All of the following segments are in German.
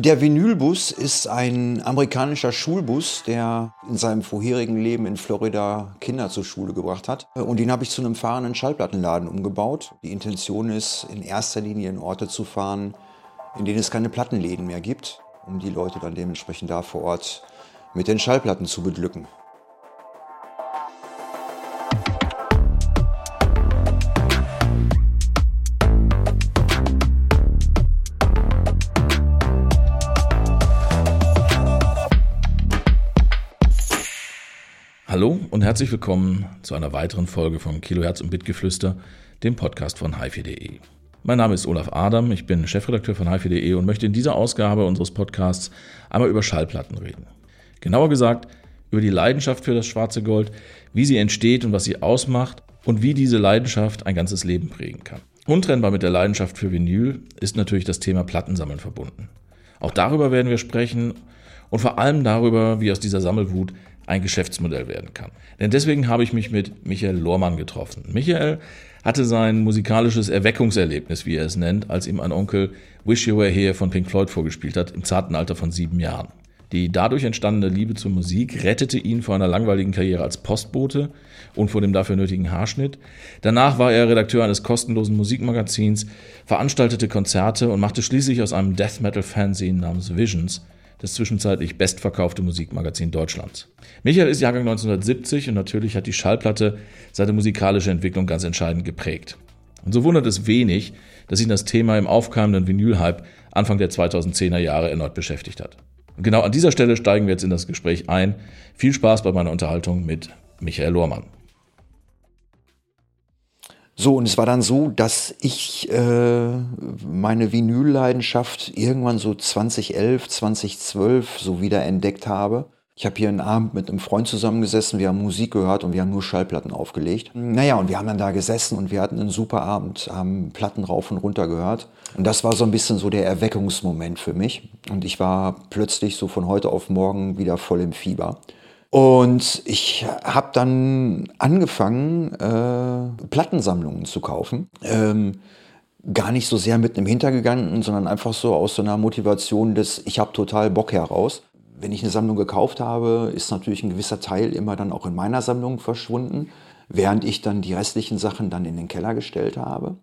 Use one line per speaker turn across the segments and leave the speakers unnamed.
Der Vinylbus ist ein amerikanischer Schulbus, der in seinem vorherigen Leben in Florida Kinder zur Schule gebracht hat. Und den habe ich zu einem fahrenden Schallplattenladen umgebaut. Die Intention ist, in erster Linie in Orte zu fahren, in denen es keine Plattenläden mehr gibt, um die Leute dann dementsprechend da vor Ort mit den Schallplatten zu beglücken.
Herzlich willkommen zu einer weiteren Folge von Kilohertz und Bitgeflüster, dem Podcast von hifi.de. Mein Name ist Olaf Adam, ich bin Chefredakteur von hifi.de und möchte in dieser Ausgabe unseres Podcasts einmal über Schallplatten reden. Genauer gesagt über die Leidenschaft für das schwarze Gold, wie sie entsteht und was sie ausmacht und wie diese Leidenschaft ein ganzes Leben prägen kann. Untrennbar mit der Leidenschaft für Vinyl ist natürlich das Thema Plattensammeln verbunden. Auch darüber werden wir sprechen und vor allem darüber, wie aus dieser Sammelwut ein Geschäftsmodell werden kann. Denn deswegen habe ich mich mit Michael Lohrmann getroffen. Michael hatte sein musikalisches Erweckungserlebnis, wie er es nennt, als ihm ein Onkel Wish You Were Here von Pink Floyd vorgespielt hat, im zarten Alter von sieben Jahren. Die dadurch entstandene Liebe zur Musik rettete ihn vor einer langweiligen Karriere als Postbote und vor dem dafür nötigen Haarschnitt. Danach war er Redakteur eines kostenlosen Musikmagazins, veranstaltete Konzerte und machte schließlich aus einem Death Metal Fanzine namens Visions das zwischenzeitlich bestverkaufte Musikmagazin Deutschlands. Michael ist Jahrgang 1970 und natürlich hat die Schallplatte seine musikalische Entwicklung ganz entscheidend geprägt. Und so wundert es wenig, dass ihn das Thema im aufkeimenden Vinyl-Hype Anfang der 2010er Jahre erneut beschäftigt hat. Und genau an dieser Stelle steigen wir jetzt in das Gespräch ein. Viel Spaß bei meiner Unterhaltung mit Michael Lohrmann.
So, und es war dann so, dass ich äh, meine Vinylleidenschaft irgendwann so 2011, 2012 so wieder entdeckt habe. Ich habe hier einen Abend mit einem Freund zusammengesessen, wir haben Musik gehört und wir haben nur Schallplatten aufgelegt. Naja, und wir haben dann da gesessen und wir hatten einen super Abend, haben Platten rauf und runter gehört. Und das war so ein bisschen so der Erweckungsmoment für mich. Und ich war plötzlich so von heute auf morgen wieder voll im Fieber. Und ich habe dann angefangen, äh, Plattensammlungen zu kaufen. Ähm, gar nicht so sehr mit einem Hintergegangen, sondern einfach so aus so einer Motivation des, ich habe total Bock heraus. Wenn ich eine Sammlung gekauft habe, ist natürlich ein gewisser Teil immer dann auch in meiner Sammlung verschwunden, während ich dann die restlichen Sachen dann in den Keller gestellt habe.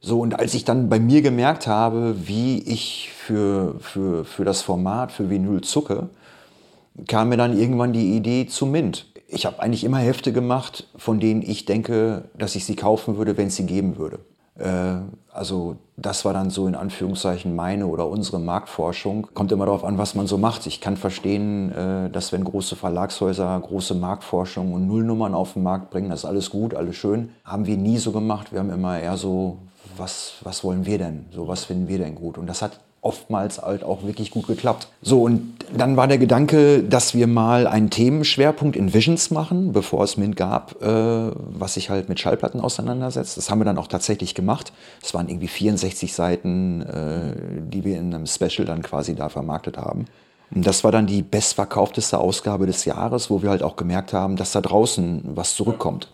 So, und als ich dann bei mir gemerkt habe, wie ich für, für, für das Format, für Vinyl zucke, kam mir dann irgendwann die Idee zu Mint. Ich habe eigentlich immer Hefte gemacht, von denen ich denke, dass ich sie kaufen würde, wenn es sie geben würde. Äh, also das war dann so in Anführungszeichen meine oder unsere Marktforschung. Kommt immer darauf an, was man so macht. Ich kann verstehen, äh, dass wenn große Verlagshäuser große Marktforschung und Nullnummern auf den Markt bringen, das ist alles gut, alles schön. Haben wir nie so gemacht. Wir haben immer eher so, was, was wollen wir denn? So, was finden wir denn gut? Und das hat oftmals halt auch wirklich gut geklappt. So, und dann war der Gedanke, dass wir mal einen Themenschwerpunkt in Visions machen, bevor es Mint gab, äh, was sich halt mit Schallplatten auseinandersetzt. Das haben wir dann auch tatsächlich gemacht. Es waren irgendwie 64 Seiten, äh, die wir in einem Special dann quasi da vermarktet haben. Und das war dann die bestverkaufteste Ausgabe des Jahres, wo wir halt auch gemerkt haben, dass da draußen was zurückkommt.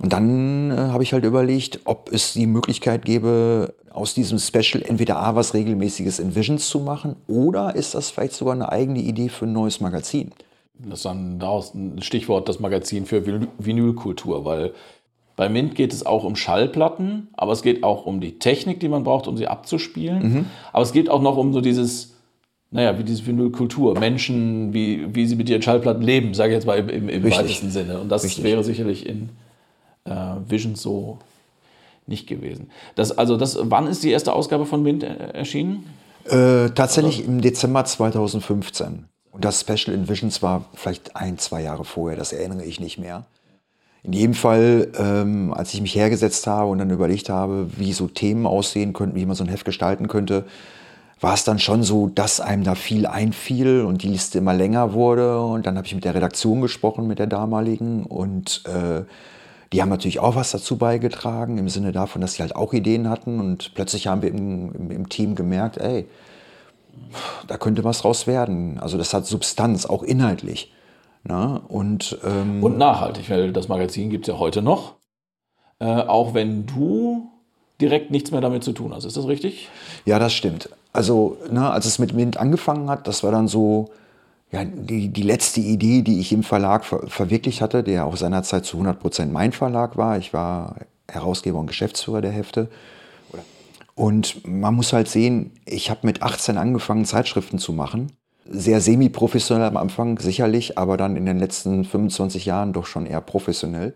Und dann äh, habe ich halt überlegt, ob es die Möglichkeit gäbe, aus diesem Special entweder A, was regelmäßiges in Visions zu machen oder ist das vielleicht sogar eine eigene Idee für ein neues Magazin?
Das ist dann daraus ein Stichwort, das Magazin für Vinylkultur, weil bei Mint geht es auch um Schallplatten, aber es geht auch um die Technik, die man braucht, um sie abzuspielen. Mhm. Aber es geht auch noch um so dieses, naja, wie diese Vinylkultur, Menschen, wie, wie sie mit ihren Schallplatten leben, sage ich jetzt mal im, im, im weitesten Sinne. Und das Richtig. wäre sicherlich in äh, Visions so nicht gewesen. Das, also das, wann ist die erste Ausgabe von Mint äh, erschienen?
Äh, tatsächlich also, im Dezember 2015. Und das Special in Visions war vielleicht ein, zwei Jahre vorher, das erinnere ich nicht mehr. In jedem Fall, ähm, als ich mich hergesetzt habe und dann überlegt habe, wie so Themen aussehen könnten, wie man so ein Heft gestalten könnte, war es dann schon so, dass einem da viel einfiel und die Liste immer länger wurde. Und dann habe ich mit der Redaktion gesprochen, mit der damaligen. Und äh, die haben natürlich auch was dazu beigetragen, im Sinne davon, dass sie halt auch Ideen hatten. Und plötzlich haben wir im, im, im Team gemerkt, ey, da könnte was raus werden. Also das hat Substanz, auch inhaltlich. Na? Ne? Und,
ähm, und nachhaltig, weil das Magazin gibt es ja heute noch. Äh, auch wenn du direkt nichts mehr damit zu tun hast. Ist das richtig?
Ja, das stimmt. Also, ne, als es mit Mint angefangen hat, das war dann so ja, die, die letzte Idee, die ich im Verlag ver verwirklicht hatte, der auch seinerzeit zu 100 Prozent mein Verlag war. Ich war Herausgeber und Geschäftsführer der Hefte. Und man muss halt sehen, ich habe mit 18 angefangen, Zeitschriften zu machen. Sehr semi-professionell am Anfang, sicherlich, aber dann in den letzten 25 Jahren doch schon eher professionell.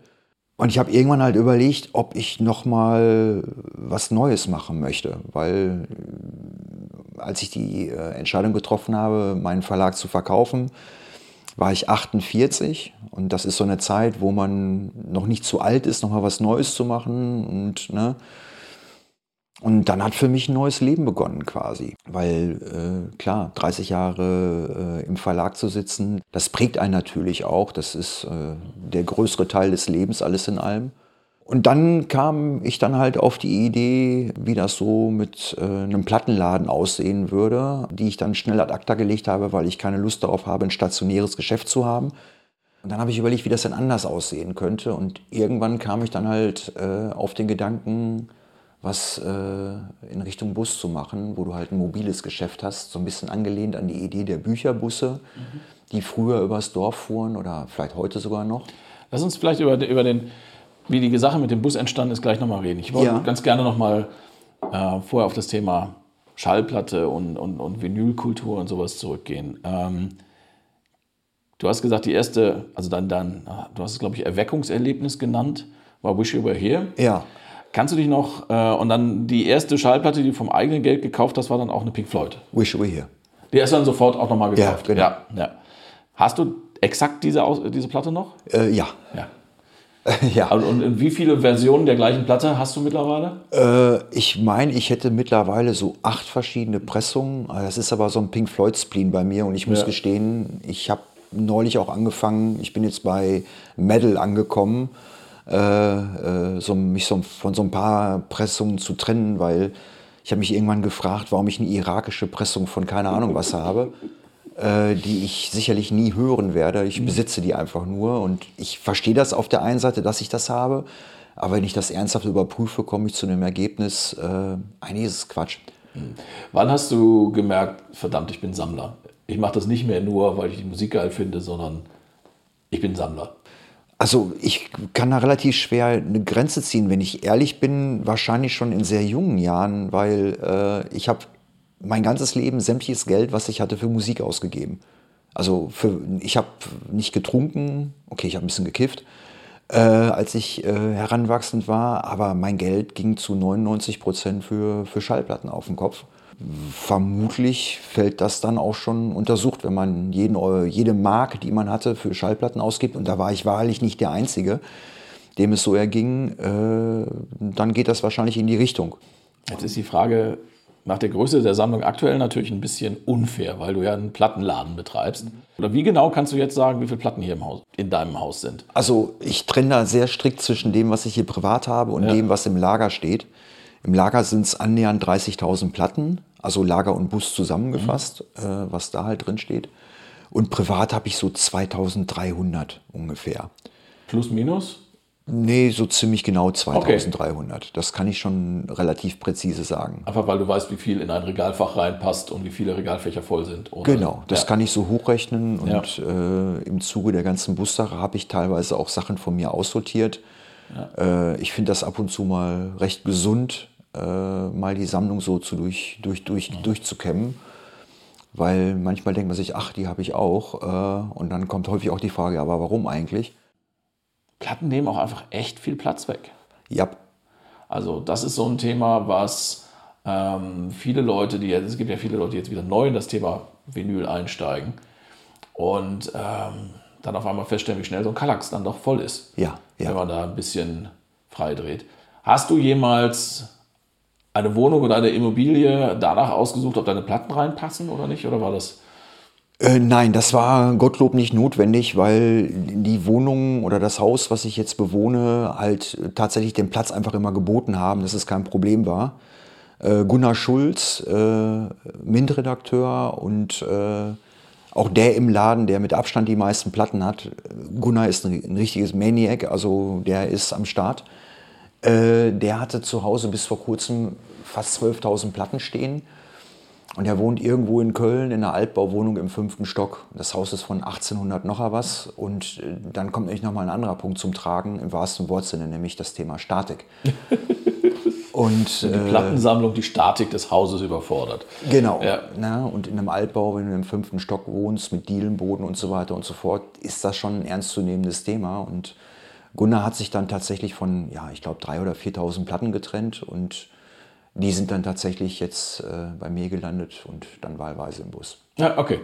Und ich habe irgendwann halt überlegt, ob ich noch mal was Neues machen möchte, weil äh, als ich die äh, Entscheidung getroffen habe, meinen Verlag zu verkaufen, war ich 48 und das ist so eine Zeit, wo man noch nicht zu alt ist, noch mal was Neues zu machen. Und ne, und dann hat für mich ein neues Leben begonnen quasi. Weil äh, klar, 30 Jahre äh, im Verlag zu sitzen, das prägt einen natürlich auch. Das ist äh, der größere Teil des Lebens, alles in allem. Und dann kam ich dann halt auf die Idee, wie das so mit äh, einem Plattenladen aussehen würde, die ich dann schnell ad acta gelegt habe, weil ich keine Lust darauf habe, ein stationäres Geschäft zu haben. Und dann habe ich überlegt, wie das denn anders aussehen könnte. Und irgendwann kam ich dann halt äh, auf den Gedanken, was äh, in Richtung Bus zu machen, wo du halt ein mobiles Geschäft hast, so ein bisschen angelehnt an die Idee der Bücherbusse, mhm. die früher übers Dorf fuhren oder vielleicht heute sogar noch.
Lass uns vielleicht über, über den, wie die Sache mit dem Bus entstanden ist, gleich nochmal reden. Ich wollte ja. ganz gerne nochmal äh, vorher auf das Thema Schallplatte und, und, und Vinylkultur und sowas zurückgehen. Ähm, du hast gesagt, die erste, also dann, dann du hast es, glaube ich, Erweckungserlebnis genannt, war Wish You Were Here.
Ja.
Kannst du dich noch, äh, und dann die erste Schallplatte, die du vom eigenen Geld gekauft hast, war dann auch eine Pink Floyd.
Wish We Here.
Die hast du dann sofort auch nochmal gekauft.
Ja, genau. Ja,
ja. Hast du exakt diese, diese Platte noch?
Äh, ja.
Ja. ja. Also, und wie viele Versionen der gleichen Platte hast du mittlerweile?
Äh, ich meine, ich hätte mittlerweile so acht verschiedene Pressungen. Das ist aber so ein Pink Floyd-Spleen bei mir. Und ich muss ja. gestehen, ich habe neulich auch angefangen, ich bin jetzt bei Metal angekommen äh, äh, so, mich so, von so ein paar Pressungen zu trennen, weil ich habe mich irgendwann gefragt, warum ich eine irakische Pressung von keine Ahnung was habe, äh, die ich sicherlich nie hören werde. Ich besitze die einfach nur und ich verstehe das auf der einen Seite, dass ich das habe, aber wenn ich das ernsthaft überprüfe, komme ich zu einem Ergebnis, äh, eigentlich ist es Quatsch.
Hm. Wann hast du gemerkt, verdammt, ich bin Sammler? Ich mache das nicht mehr nur, weil ich die Musik geil finde, sondern ich bin Sammler.
Also ich kann da relativ schwer eine Grenze ziehen, wenn ich ehrlich bin, wahrscheinlich schon in sehr jungen Jahren, weil äh, ich habe mein ganzes Leben sämtliches Geld, was ich hatte, für Musik ausgegeben. Also für, ich habe nicht getrunken, okay, ich habe ein bisschen gekifft, äh, als ich äh, heranwachsend war, aber mein Geld ging zu 99 Prozent für, für Schallplatten auf den Kopf vermutlich fällt das dann auch schon untersucht, wenn man jeden, jede Mark, die man hatte, für Schallplatten ausgibt. Und da war ich wahrlich nicht der Einzige, dem es so erging. Äh, dann geht das wahrscheinlich in die Richtung.
Jetzt ist die Frage nach der Größe der Sammlung aktuell natürlich ein bisschen unfair, weil du ja einen Plattenladen betreibst. Oder wie genau kannst du jetzt sagen, wie viele Platten hier im Haus, in deinem Haus sind?
Also ich trenne da sehr strikt zwischen dem, was ich hier privat habe und ja. dem, was im Lager steht. Im Lager sind es annähernd 30.000 Platten also Lager und Bus zusammengefasst, mhm. äh, was da halt drin steht. Und privat habe ich so 2300 ungefähr.
Plus, minus?
Nee, so ziemlich genau 2300. Okay. Das kann ich schon relativ präzise sagen.
Einfach weil du weißt, wie viel in ein Regalfach reinpasst und wie viele Regalfächer voll sind.
Oder? Genau, das ja. kann ich so hochrechnen. Und ja. äh, im Zuge der ganzen Bussache habe ich teilweise auch Sachen von mir aussortiert. Ja. Äh, ich finde das ab und zu mal recht gesund, mal die Sammlung so zu durch, durch, durch, ja. durchzukämmen. Weil manchmal denkt man sich, ach, die habe ich auch. Äh, und dann kommt häufig auch die Frage, aber warum eigentlich?
Platten nehmen auch einfach echt viel Platz weg.
Ja.
Also das ist so ein Thema, was ähm, viele Leute, die es gibt ja viele Leute, die jetzt wieder neu in das Thema Vinyl einsteigen und ähm, dann auf einmal feststellen, wie schnell so ein Kallax dann doch voll ist.
Ja, ja.
Wenn man da ein bisschen frei dreht. Hast du jemals eine Wohnung oder eine Immobilie danach ausgesucht, ob deine Platten reinpassen oder nicht? Oder war das?
Äh, nein, das war Gottlob nicht notwendig, weil die Wohnung oder das Haus, was ich jetzt bewohne, halt tatsächlich den Platz einfach immer geboten haben, dass es kein Problem war. Äh, Gunnar Schulz, äh, MINT-Redakteur und äh, auch der im Laden, der mit Abstand die meisten Platten hat. Gunnar ist ein, ein richtiges Maniac, also der ist am Start. Äh, der hatte zu Hause bis vor kurzem fast 12.000 Platten stehen. Und er wohnt irgendwo in Köln in einer Altbauwohnung im fünften Stock. Das Haus ist von 1800 noch was. Und äh, dann kommt nämlich nochmal ein anderer Punkt zum Tragen, im wahrsten Wortsinne, nämlich das Thema Statik.
Und, die äh, Plattensammlung, die Statik des Hauses überfordert.
Genau. Ja. Na, und in einem Altbau, wenn du im fünften Stock wohnst, mit Dielenboden und so weiter und so fort, ist das schon ein ernstzunehmendes Thema. Und Gunnar hat sich dann tatsächlich von, ja, ich glaube, 3.000 oder 4.000 Platten getrennt und die sind dann tatsächlich jetzt äh, bei mir gelandet und dann wahlweise im Bus.
Ja, okay.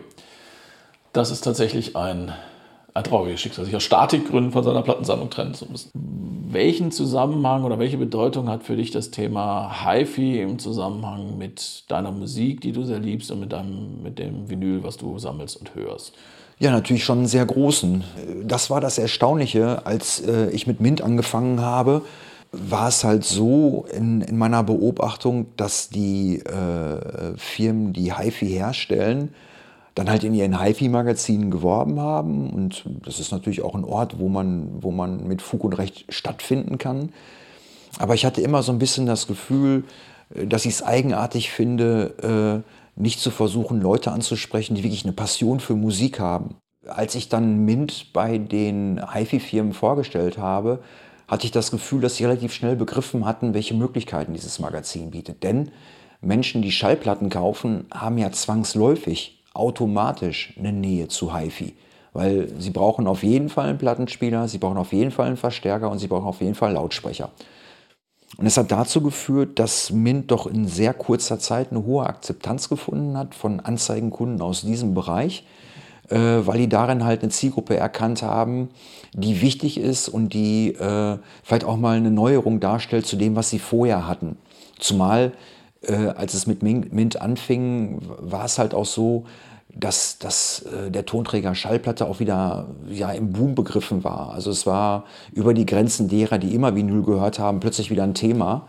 Das ist tatsächlich ein, ein trauriges Schicksal, sich aus Statikgründen von seiner Plattensammlung trennen zu müssen. Welchen Zusammenhang oder welche Bedeutung hat für dich das Thema HiFi im Zusammenhang mit deiner Musik, die du sehr liebst und mit, deinem, mit dem Vinyl, was du sammelst und hörst?
Ja, natürlich schon einen sehr großen. Das war das Erstaunliche, als äh, ich mit Mint angefangen habe war es halt so in, in meiner Beobachtung, dass die äh, Firmen, die HiFi herstellen, dann halt in ihren HiFi-Magazinen geworben haben. Und das ist natürlich auch ein Ort, wo man, wo man mit Fug und Recht stattfinden kann. Aber ich hatte immer so ein bisschen das Gefühl, äh, dass ich es eigenartig finde, äh, nicht zu versuchen, Leute anzusprechen, die wirklich eine Passion für Musik haben. Als ich dann Mint bei den HiFi-Firmen vorgestellt habe, hatte ich das Gefühl, dass sie relativ schnell begriffen hatten, welche Möglichkeiten dieses Magazin bietet. Denn Menschen, die Schallplatten kaufen, haben ja zwangsläufig automatisch eine Nähe zu HiFi. Weil sie brauchen auf jeden Fall einen Plattenspieler, sie brauchen auf jeden Fall einen Verstärker und sie brauchen auf jeden Fall Lautsprecher. Und es hat dazu geführt, dass Mint doch in sehr kurzer Zeit eine hohe Akzeptanz gefunden hat von Anzeigenkunden aus diesem Bereich äh, weil die darin halt eine Zielgruppe erkannt haben, die wichtig ist und die äh, vielleicht auch mal eine Neuerung darstellt zu dem, was sie vorher hatten. Zumal, äh, als es mit Mint anfing, war es halt auch so, dass, dass äh, der Tonträger Schallplatte auch wieder ja, im Boom begriffen war. Also es war über die Grenzen derer, die immer Vinyl gehört haben, plötzlich wieder ein Thema.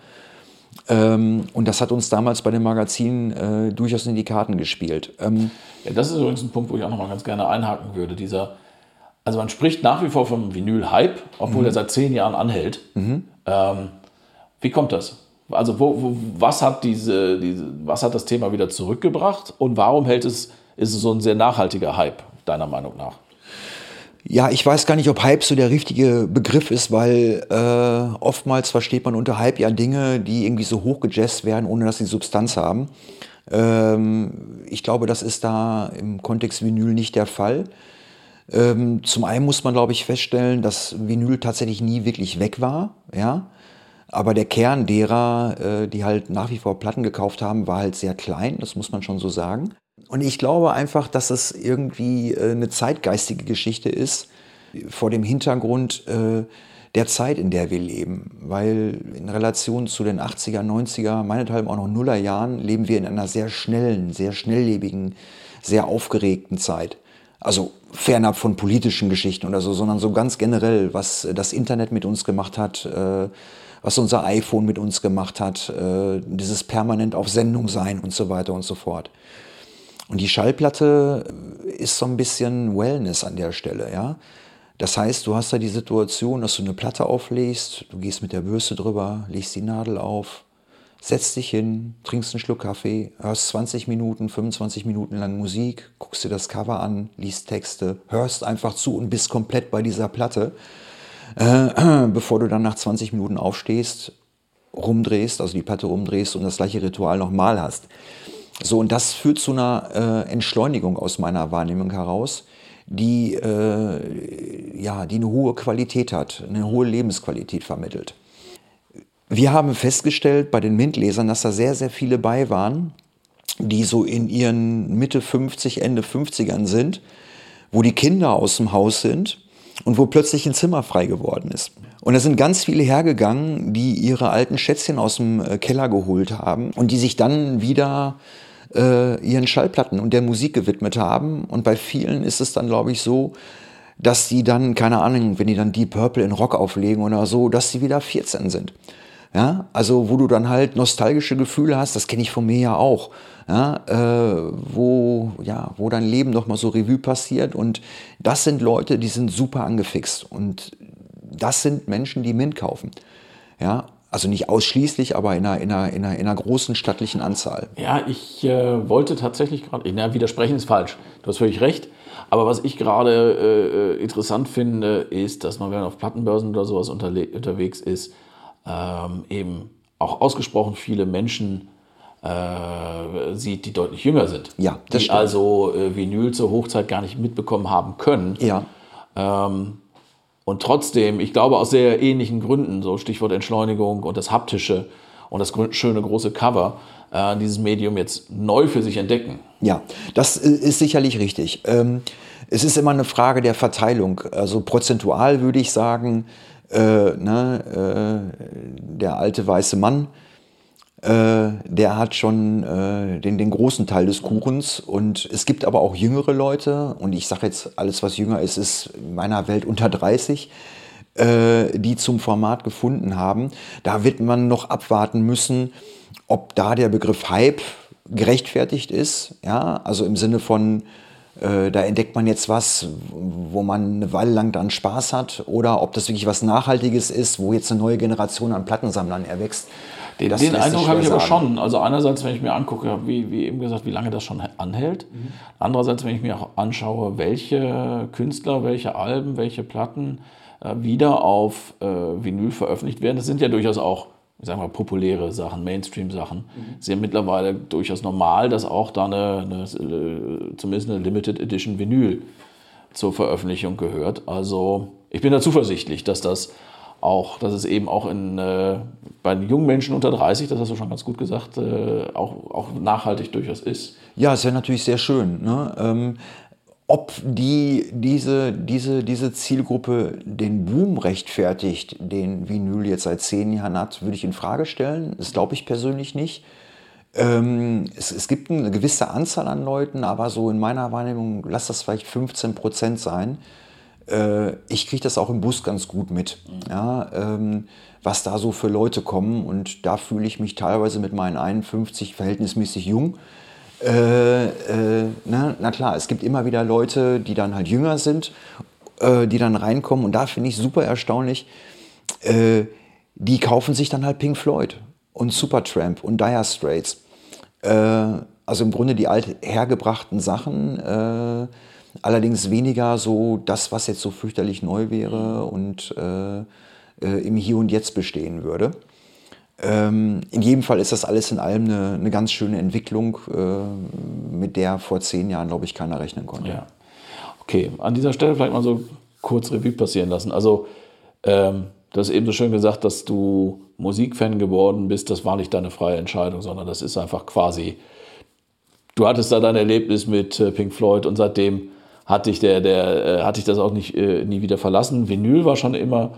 Ähm, und das hat uns damals bei dem Magazin äh, durchaus in die Karten gespielt. Ähm,
ja, das ist übrigens ein Punkt, wo ich auch noch mal ganz gerne einhaken würde. Dieser, also man spricht nach wie vor vom Vinyl-Hype, obwohl mhm. er seit zehn Jahren anhält. Mhm. Ähm, wie kommt das? Also wo, wo, was, hat diese, diese, was hat das Thema wieder zurückgebracht und warum hält es, ist es so ein sehr nachhaltiger Hype, deiner Meinung nach?
Ja, ich weiß gar nicht, ob Hype so der richtige Begriff ist, weil äh, oftmals versteht man unter Hype ja Dinge, die irgendwie so hochgejazzt werden, ohne dass sie Substanz haben. Ähm, ich glaube, das ist da im Kontext Vinyl nicht der Fall. Ähm, zum einen muss man, glaube ich, feststellen, dass Vinyl tatsächlich nie wirklich weg war. Ja? Aber der Kern derer, äh, die halt nach wie vor Platten gekauft haben, war halt sehr klein, das muss man schon so sagen. Und ich glaube einfach, dass es irgendwie äh, eine zeitgeistige Geschichte ist, vor dem Hintergrund äh, der Zeit, in der wir leben. Weil in Relation zu den 80er, 90er, meinethalb auch noch Nuller Jahren, leben wir in einer sehr schnellen, sehr schnelllebigen, sehr aufgeregten Zeit. Also fernab von politischen Geschichten oder so, sondern so ganz generell, was das Internet mit uns gemacht hat, äh, was unser iPhone mit uns gemacht hat, dieses permanent auf Sendung sein und so weiter und so fort. Und die Schallplatte ist so ein bisschen Wellness an der Stelle, ja. Das heißt, du hast da die Situation, dass du eine Platte auflegst, du gehst mit der Bürste drüber, legst die Nadel auf, setzt dich hin, trinkst einen Schluck Kaffee, hörst 20 Minuten, 25 Minuten lang Musik, guckst dir das Cover an, liest Texte, hörst einfach zu und bist komplett bei dieser Platte, äh, bevor du dann nach 20 Minuten aufstehst, rumdrehst, also die Platte rumdrehst und das gleiche Ritual nochmal hast. So, und das führt zu einer äh, Entschleunigung aus meiner Wahrnehmung heraus, die, äh, ja, die eine hohe Qualität hat, eine hohe Lebensqualität vermittelt. Wir haben festgestellt bei den MINT-Lesern, dass da sehr, sehr viele bei waren, die so in ihren Mitte 50, Ende 50ern sind, wo die Kinder aus dem Haus sind und wo plötzlich ein Zimmer frei geworden ist. Und da sind ganz viele hergegangen, die ihre alten Schätzchen aus dem äh, Keller geholt haben und die sich dann wieder äh, ihren Schallplatten und der Musik gewidmet haben. Und bei vielen ist es dann, glaube ich, so, dass die dann, keine Ahnung, wenn die dann Deep Purple in Rock auflegen oder so, dass sie wieder 14 sind. Ja, also wo du dann halt nostalgische Gefühle hast, das kenne ich von mir ja auch, ja, äh, wo, ja, wo dein Leben nochmal so Revue passiert und das sind Leute, die sind super angefixt und das sind Menschen, die Mint kaufen. Ja, Also nicht ausschließlich, aber in einer, in einer, in einer, in einer großen stattlichen Anzahl.
Ja, ich äh, wollte tatsächlich gerade, na, widersprechen ist falsch, du hast völlig recht. Aber was ich gerade äh, interessant finde, ist, dass man, wenn man auf Plattenbörsen oder sowas unterwegs ist, ähm, eben auch ausgesprochen viele Menschen äh, sieht, die deutlich jünger sind.
Ja,
das die stimmt. also äh, Vinyl zur Hochzeit gar nicht mitbekommen haben können.
Ja.
Ähm, und trotzdem, ich glaube aus sehr ähnlichen Gründen, so Stichwort Entschleunigung und das haptische und das schöne große Cover, äh, dieses Medium jetzt neu für sich entdecken.
Ja, das ist sicherlich richtig. Ähm, es ist immer eine Frage der Verteilung. Also prozentual würde ich sagen, äh, ne, äh, der alte weiße Mann, äh, der hat schon äh, den, den großen Teil des Kuchens. Und es gibt aber auch jüngere Leute, und ich sage jetzt, alles, was jünger ist, ist in meiner Welt unter 30 äh, die zum Format gefunden haben. Da wird man noch abwarten müssen, ob da der Begriff Hype gerechtfertigt ist. Ja, also im Sinne von, äh, da entdeckt man jetzt was, wo man eine Weile lang dann Spaß hat, oder ob das wirklich was Nachhaltiges ist, wo jetzt eine neue Generation an Plattensammlern erwächst.
Den, den Eindruck habe ich aber schon. Also einerseits, wenn ich mir angucke, wie, wie eben gesagt, wie lange das schon anhält. Mhm. Andererseits, wenn ich mir auch anschaue, welche Künstler, welche Alben, welche Platten äh, wieder auf äh, Vinyl veröffentlicht werden. Das sind ja durchaus auch ich sag mal, populäre Sachen, Mainstream-Sachen. Mhm. ist ja mittlerweile durchaus normal, dass auch da eine, eine, äh, zumindest eine Limited Edition Vinyl zur Veröffentlichung gehört. Also ich bin da zuversichtlich, dass das auch, dass es eben auch in, äh, bei jungen Menschen unter 30, das hast du schon ganz gut gesagt, äh, auch, auch nachhaltig durchaus ist.
Ja, ist ja natürlich sehr schön. Ne? Ähm, ob die, diese, diese, diese Zielgruppe den Boom rechtfertigt, den Vinyl jetzt seit zehn Jahren hat, würde ich in Frage stellen. Das glaube ich persönlich nicht. Ähm, es, es, gibt eine gewisse Anzahl an Leuten, aber so in meiner Wahrnehmung, lass das vielleicht 15 Prozent sein. Äh, ich kriege das auch im Bus ganz gut mit, ja, ähm, was da so für Leute kommen. Und da fühle ich mich teilweise mit meinen 51 verhältnismäßig jung äh, äh, na, na, klar, es gibt immer wieder Leute, die dann halt jünger sind, äh, die dann reinkommen und da finde ich super erstaunlich, äh, die kaufen sich dann halt Pink Floyd und Supertramp und Dire Straits. Äh, also im Grunde die althergebrachten Sachen, äh, allerdings weniger so das, was jetzt so fürchterlich neu wäre und im Hier und Jetzt bestehen würde. Ähm, in jedem Fall ist das alles in allem eine, eine ganz schöne Entwicklung, äh, mit der vor zehn Jahren, glaube ich, keiner rechnen konnte.
Ja. Okay, an dieser Stelle vielleicht mal so kurz Revue passieren lassen. Also, ähm, du hast eben so schön gesagt, dass du Musikfan geworden bist. Das war nicht deine freie Entscheidung, sondern das ist einfach quasi, du hattest da dein Erlebnis mit äh, Pink Floyd und seitdem hat dich, der, der, äh, hat dich das auch nicht, äh, nie wieder verlassen. Vinyl war schon immer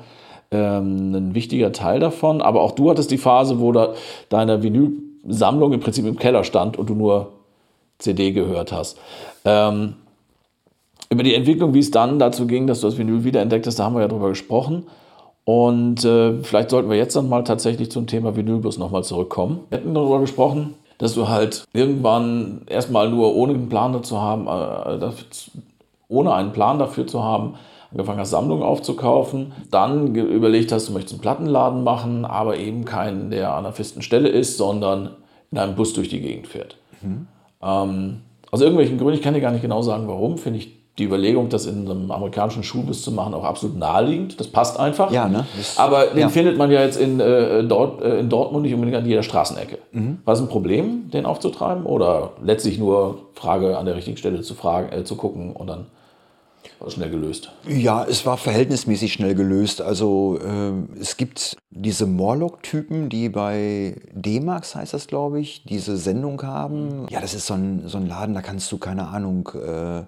ähm, ein wichtiger Teil davon. Aber auch du hattest die Phase, wo da deine Vinylsammlung im Prinzip im Keller stand und du nur CD gehört hast. Ähm, über die Entwicklung, wie es dann dazu ging, dass du das Vinyl wiederentdeckt hast, da haben wir ja drüber gesprochen. Und äh, vielleicht sollten wir jetzt dann mal tatsächlich zum Thema Vinylbus nochmal zurückkommen. Wir hatten darüber gesprochen, dass du halt irgendwann erstmal nur ohne einen Plan dazu haben, äh, ohne einen Plan dafür zu haben, angefangen hast, Sammlungen aufzukaufen, dann überlegt hast, du möchtest einen Plattenladen machen, aber eben keinen, der an einer festen Stelle ist, sondern in einem Bus durch die Gegend fährt. Mhm. Ähm, aus irgendwelchen Gründen, ich kann dir gar nicht genau sagen, warum, finde ich die Überlegung, das in einem amerikanischen Schulbus zu machen, auch absolut naheliegend. Das passt einfach.
Ja, ne?
Das, Aber den ja. findet man ja jetzt in, äh, dort, äh, in Dortmund nicht unbedingt an jeder Straßenecke. Mhm. War es ein Problem, den aufzutreiben? Oder letztlich nur Frage an der richtigen Stelle zu, fragen, äh, zu gucken und dann war schnell gelöst?
Ja, es war verhältnismäßig schnell gelöst. Also äh, es gibt diese Morlock-Typen, die bei D-Max, heißt das glaube ich, diese Sendung haben. Ja, das ist so ein, so ein Laden, da kannst du, keine Ahnung, äh,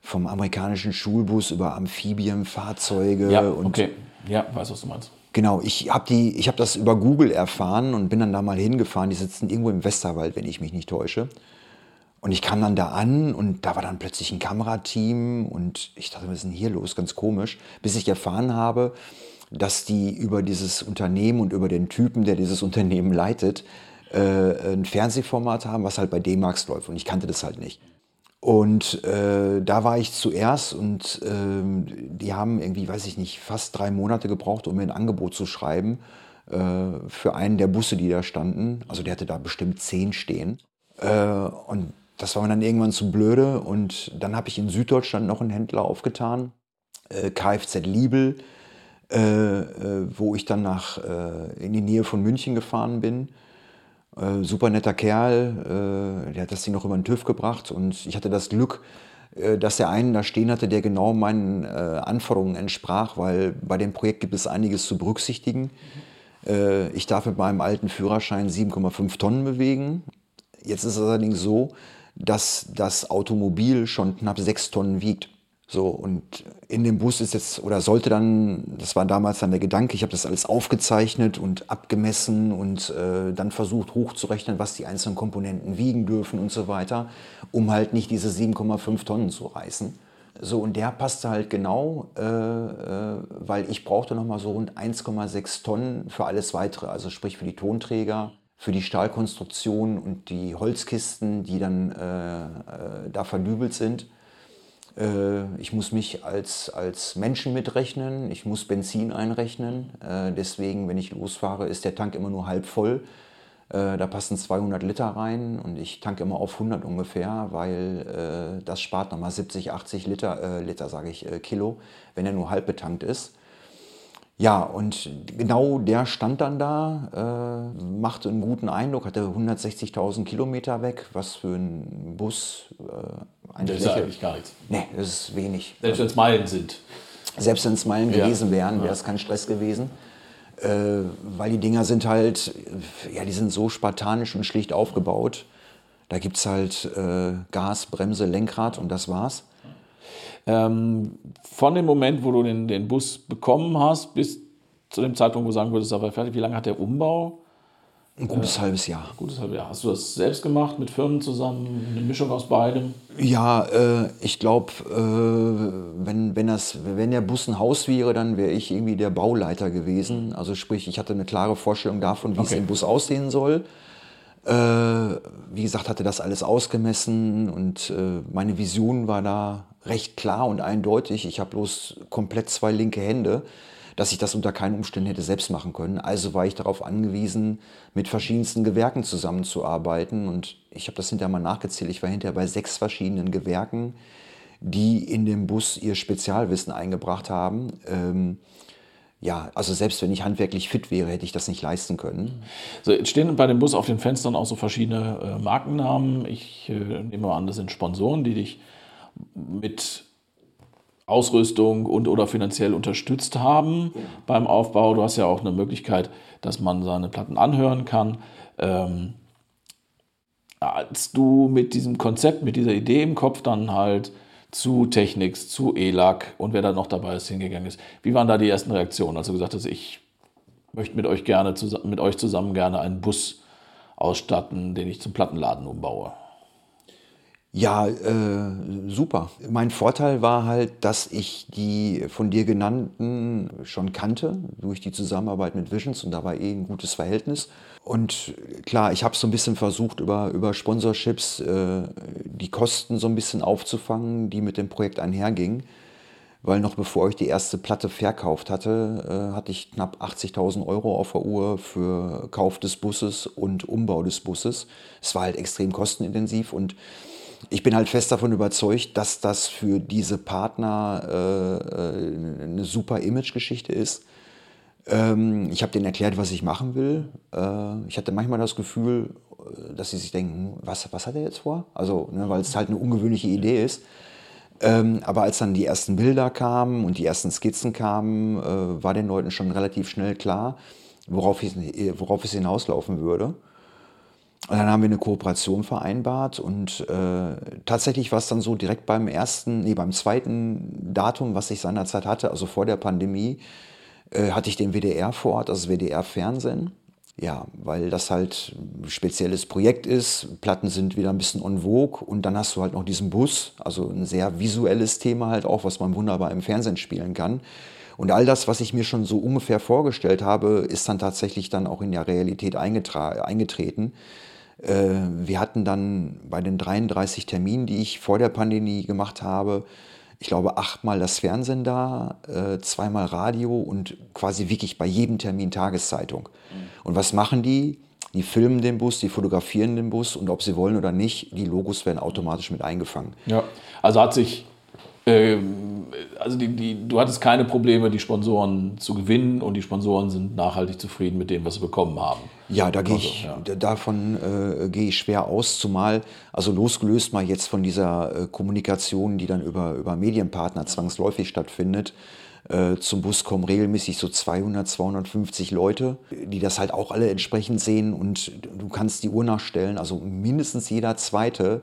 vom amerikanischen Schulbus über Amphibienfahrzeuge
ja, und okay. Ja, weiß, was du meinst.
Genau, ich habe hab das über Google erfahren und bin dann da mal hingefahren. Die sitzen irgendwo im Westerwald, wenn ich mich nicht täusche. Und ich kam dann da an und da war dann plötzlich ein Kamerateam und ich dachte, was ist denn hier los? Ganz komisch. Bis ich erfahren habe, dass die über dieses Unternehmen und über den Typen, der dieses Unternehmen leitet, äh, ein Fernsehformat haben, was halt bei D-Max läuft. Und ich kannte das halt nicht. Und äh, da war ich zuerst und äh, die haben irgendwie, weiß ich nicht, fast drei Monate gebraucht, um mir ein Angebot zu schreiben äh, für einen der Busse, die da standen. Also der hatte da bestimmt zehn stehen. Äh, und das war mir dann irgendwann zu blöde. Und dann habe ich in Süddeutschland noch einen Händler aufgetan, äh, Kfz Liebel, äh, äh, wo ich dann nach, äh, in die Nähe von München gefahren bin. super netter Kerl, der hat das Ding noch über den TÜV gebracht und ich hatte das Glück, dass er einen da stehen hatte, der genau meinen Anforderungen entsprach, weil bei dem Projekt gibt es einiges zu berücksichtigen. ich darf mit meinem alten Führerschein 7,5 Tonnen bewegen. Jetzt ist es allerdings so, dass das Automobil schon knapp 6 Tonnen wiegt. So, und in dem Bus ist jetzt, oder sollte dann, das war damals dann der Gedanke, ich habe das alles aufgezeichnet und abgemessen und äh, dann versucht hochzurechnen, was die einzelnen Komponenten wiegen dürfen und so weiter, um halt nicht diese 7,5 Tonnen zu reißen. So, und der passte halt genau, äh, äh, weil ich brauchte nochmal so rund 1,6 Tonnen für alles weitere, also sprich für die Tonträger, für die Stahlkonstruktion und die Holzkisten, die dann äh, äh da verdübelt sind. Äh, ich muss mich als, als Menschen mitrechnen, ich muss Benzin einrechnen. Äh, deswegen, wenn ich losfahre, ist der Tank immer nur halb voll. Äh, da passen 200 Liter rein und ich tanke immer auf 100 ungefähr, weil das spart nochmal 70, 80 Liter, Liter sage ich, Kilo, wenn er nur halb betankt ist. Ja, und genau der stand dann da, äh, machte einen guten Eindruck, hatte 160.000 Kilometer weg, was für ein Bus.
Äh, das ist ja eigentlich gar nichts.
Nee, das ist wenig.
Selbst wenn es Meilen sind.
Selbst wenn es Meilen ja. gewesen wären, wäre es kein Stress gewesen. Äh, weil die Dinger sind halt, ja, die sind so spartanisch und schlicht aufgebaut. Da gibt es halt äh, Gas, Bremse, Lenkrad und das war's.
Ähm, von dem Moment, wo du den, den Bus bekommen hast, bis zu dem Zeitpunkt, wo du sagen würdest, aber fertig, wie lange hat der Umbau?
Ein gutes äh, halbes Jahr.
Gutes halbes Jahr. Hast du das selbst gemacht, mit Firmen zusammen, eine Mischung aus beidem?
Ja, äh, ich glaube, äh, wenn, wenn, wenn der Bus ein Haus wäre, dann wäre ich irgendwie der Bauleiter gewesen. Also sprich, ich hatte eine klare Vorstellung davon, wie okay. es im Bus aussehen soll. Äh, wie gesagt, hatte das alles ausgemessen und äh, meine Vision war da recht klar und eindeutig. Ich habe bloß komplett zwei linke Hände, dass ich das unter keinen Umständen hätte selbst machen können. Also war ich darauf angewiesen, mit verschiedensten Gewerken zusammenzuarbeiten. Und ich habe das hinterher mal nachgezählt. Ich war hinterher bei sechs verschiedenen Gewerken, die in dem Bus ihr Spezialwissen eingebracht haben. Ähm, ja, also selbst wenn ich handwerklich fit wäre, hätte ich das nicht leisten können.
So, jetzt stehen bei dem Bus auf den Fenstern auch so verschiedene äh, Markennamen. Ich äh, nehme an, das sind Sponsoren, die dich mit Ausrüstung und oder finanziell unterstützt haben ja. beim Aufbau. Du hast ja auch eine Möglichkeit, dass man seine Platten anhören kann. Ähm, als du mit diesem Konzept, mit dieser Idee im Kopf dann halt zu Technics, zu ELAC und wer da noch dabei ist, hingegangen ist, wie waren da die ersten Reaktionen, als du gesagt hast, ich möchte mit euch gerne mit euch zusammen gerne einen Bus ausstatten, den ich zum Plattenladen umbaue?
Ja, äh, super. Mein Vorteil war halt, dass ich die von dir genannten schon kannte durch die Zusammenarbeit mit Visions und da war eh ein gutes Verhältnis. Und klar, ich habe so ein bisschen versucht, über, über Sponsorships äh, die Kosten so ein bisschen aufzufangen, die mit dem Projekt einhergingen. Weil noch bevor ich die erste Platte verkauft hatte, äh, hatte ich knapp 80.000 Euro auf der Uhr für Kauf des Busses und Umbau des Busses. Es war halt extrem kostenintensiv und ich bin halt fest davon überzeugt, dass das für diese Partner äh, äh eine super Image-Geschichte ist. Ähm, ich habe denen erklärt, was ich machen will. Äh, ich hatte manchmal das Gefühl, äh, dass sie sich denken, hm, was, was hat er jetzt vor? Also, ne, weil es halt eine ungewöhnliche Idee ist. Ähm, aber als dann die ersten Bilder kamen und die ersten Skizzen kamen, äh, war den Leuten schon relativ schnell klar, worauf, ich, worauf es hinauslaufen würde. Und dann haben wir eine Kooperation vereinbart und äh, tatsächlich war es dann so direkt beim ersten, nee, beim zweiten Datum, was ich seinerzeit hatte, also vor der Pandemie, äh, hatte ich den WDR vor Ort, also WDR-Fernsehen. Ja, weil das halt ein spezielles Projekt ist. Platten sind wieder ein bisschen en vogue und dann hast du halt noch diesen Bus, also ein sehr visuelles Thema halt auch, was man wunderbar im Fernsehen spielen kann. Und all das, was ich mir schon so ungefähr vorgestellt habe, ist dann tatsächlich dann auch in der Realität eingetreten. Äh, wir hatten dann bei den 33 Terminen, die ich vor der Pandemie gemacht habe, ich glaube, achtmal das Fernsehen da, äh, zweimal Radio und quasi wirklich bei jedem Termin Tageszeitung. Und was machen die? Die filmen den Bus, die fotografieren den Bus und ob sie wollen oder nicht, die Logos werden automatisch mit eingefangen.
Ja, also hat sich also die, die, du hattest keine Probleme, die Sponsoren zu gewinnen und die Sponsoren sind nachhaltig zufrieden mit dem, was sie bekommen haben.
Ja, da gehe also, ich, ja. davon äh, gehe ich schwer aus, zumal, also losgelöst mal jetzt von dieser äh, Kommunikation, die dann über, über Medienpartner zwangsläufig stattfindet, äh, zum Bus kommen regelmäßig so 200, 250 Leute, die das halt auch alle entsprechend sehen und du kannst die Uhr nachstellen, also mindestens jeder Zweite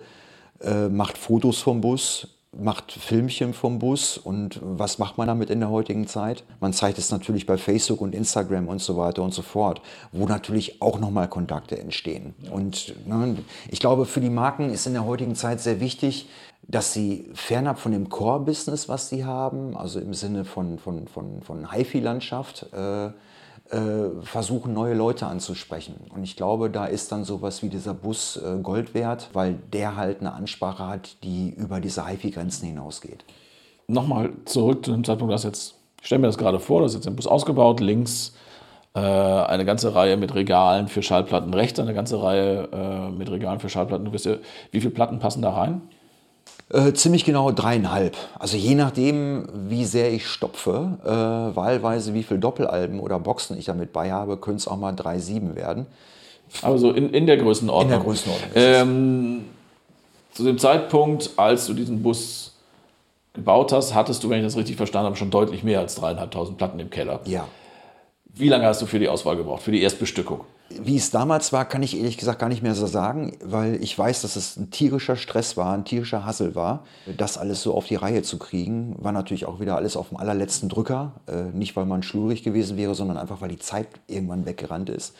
äh, macht Fotos vom Bus, macht Filmchen vom Bus und was macht man damit in der heutigen Zeit? Man zeigt es natürlich bei Facebook und Instagram und so weiter und so fort, wo natürlich auch nochmal Kontakte entstehen. Und ne, ich glaube, für die Marken ist in der heutigen Zeit sehr wichtig, dass sie fernab von dem Core-Business, was sie haben, also im Sinne von, von, von, von HiFi-Landschaft, äh, versuchen, neue Leute anzusprechen. Und ich glaube, da ist dann sowas wie dieser Bus äh, Gold wert, weil der halt eine Ansprache hat, die über diese HIFI-Grenzen hinausgeht.
Nochmal zurück zu dem Zeitpunkt, dass jetzt, ich stelle mir das gerade vor, da ist jetzt ein Bus ausgebaut, links äh, eine ganze Reihe mit Regalen für Schallplatten, rechts eine ganze Reihe äh, mit Regalen für Schallplatten. Du wisst ja, wie viele Platten passen da rein?
Äh, ziemlich genau dreieinhalb. Also je nachdem, wie sehr ich stopfe, äh, wahlweise wie viele Doppelalben oder Boxen ich damit bei habe, können es auch mal drei sieben werden.
Also in, in der Größenordnung. In
der Größenordnung.
Ähm, zu dem Zeitpunkt, als du diesen Bus gebaut hast, hattest du, wenn ich das richtig verstanden habe, schon deutlich mehr als dreieinhalbtausend Platten im Keller.
Ja.
Wie lange hast du für die Auswahl gebraucht, für die Erstbestückung?
Wie es damals war, kann ich ehrlich gesagt gar nicht mehr so sagen, weil ich weiß, dass es ein tierischer Stress war, ein tierischer Hassel war. Das alles so auf die Reihe zu kriegen, war natürlich auch wieder alles auf dem allerletzten Drücker. Äh, nicht, weil man schlurig gewesen wäre, sondern einfach, weil die Zeit irgendwann weggerannt ist.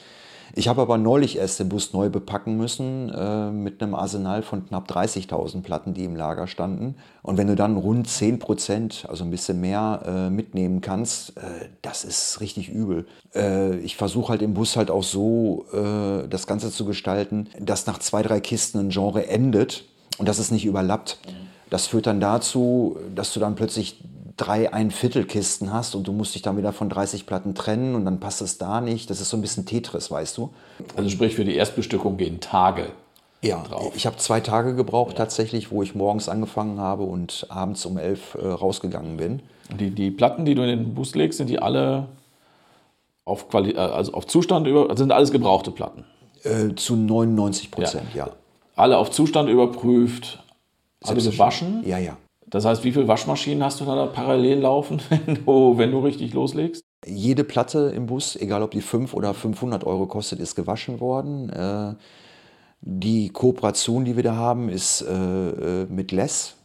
Ich habe aber neulich erst den Bus neu bepacken müssen äh, mit einem Arsenal von knapp 30.000 Platten, die im Lager standen. Und wenn du dann rund 10 Prozent, also ein bisschen mehr äh, mitnehmen kannst, äh, das ist richtig übel. Äh, ich versuche halt im Bus halt auch so äh, das Ganze zu gestalten, dass nach zwei, drei Kisten ein Genre endet und dass es nicht überlappt. Das führt dann dazu, dass du dann plötzlich drei Ein-Viertel-Kisten hast und du musst dich dann wieder von 30 Platten trennen und dann passt es da nicht. Das ist so ein bisschen Tetris, weißt du.
Also sprich, für die Erstbestückung gehen Tage.
Ja, drauf. ich habe zwei Tage gebraucht ja. tatsächlich, wo ich morgens angefangen habe und abends um elf äh, rausgegangen bin.
Die, die Platten, die du in den Bus legst, sind die alle auf, Quali äh, also auf Zustand über, also sind alles gebrauchte Platten?
Äh, zu 99 Prozent, ja. ja.
Alle auf Zustand überprüft, alle gewaschen?
Ja, ja.
Das heißt, wie viele Waschmaschinen hast du da parallel laufen, wenn du, wenn du richtig loslegst?
Jede Platte im Bus, egal ob die 5 oder 500 Euro kostet, ist gewaschen worden. Äh, die Kooperation, die wir da haben, ist äh, äh, mit Less.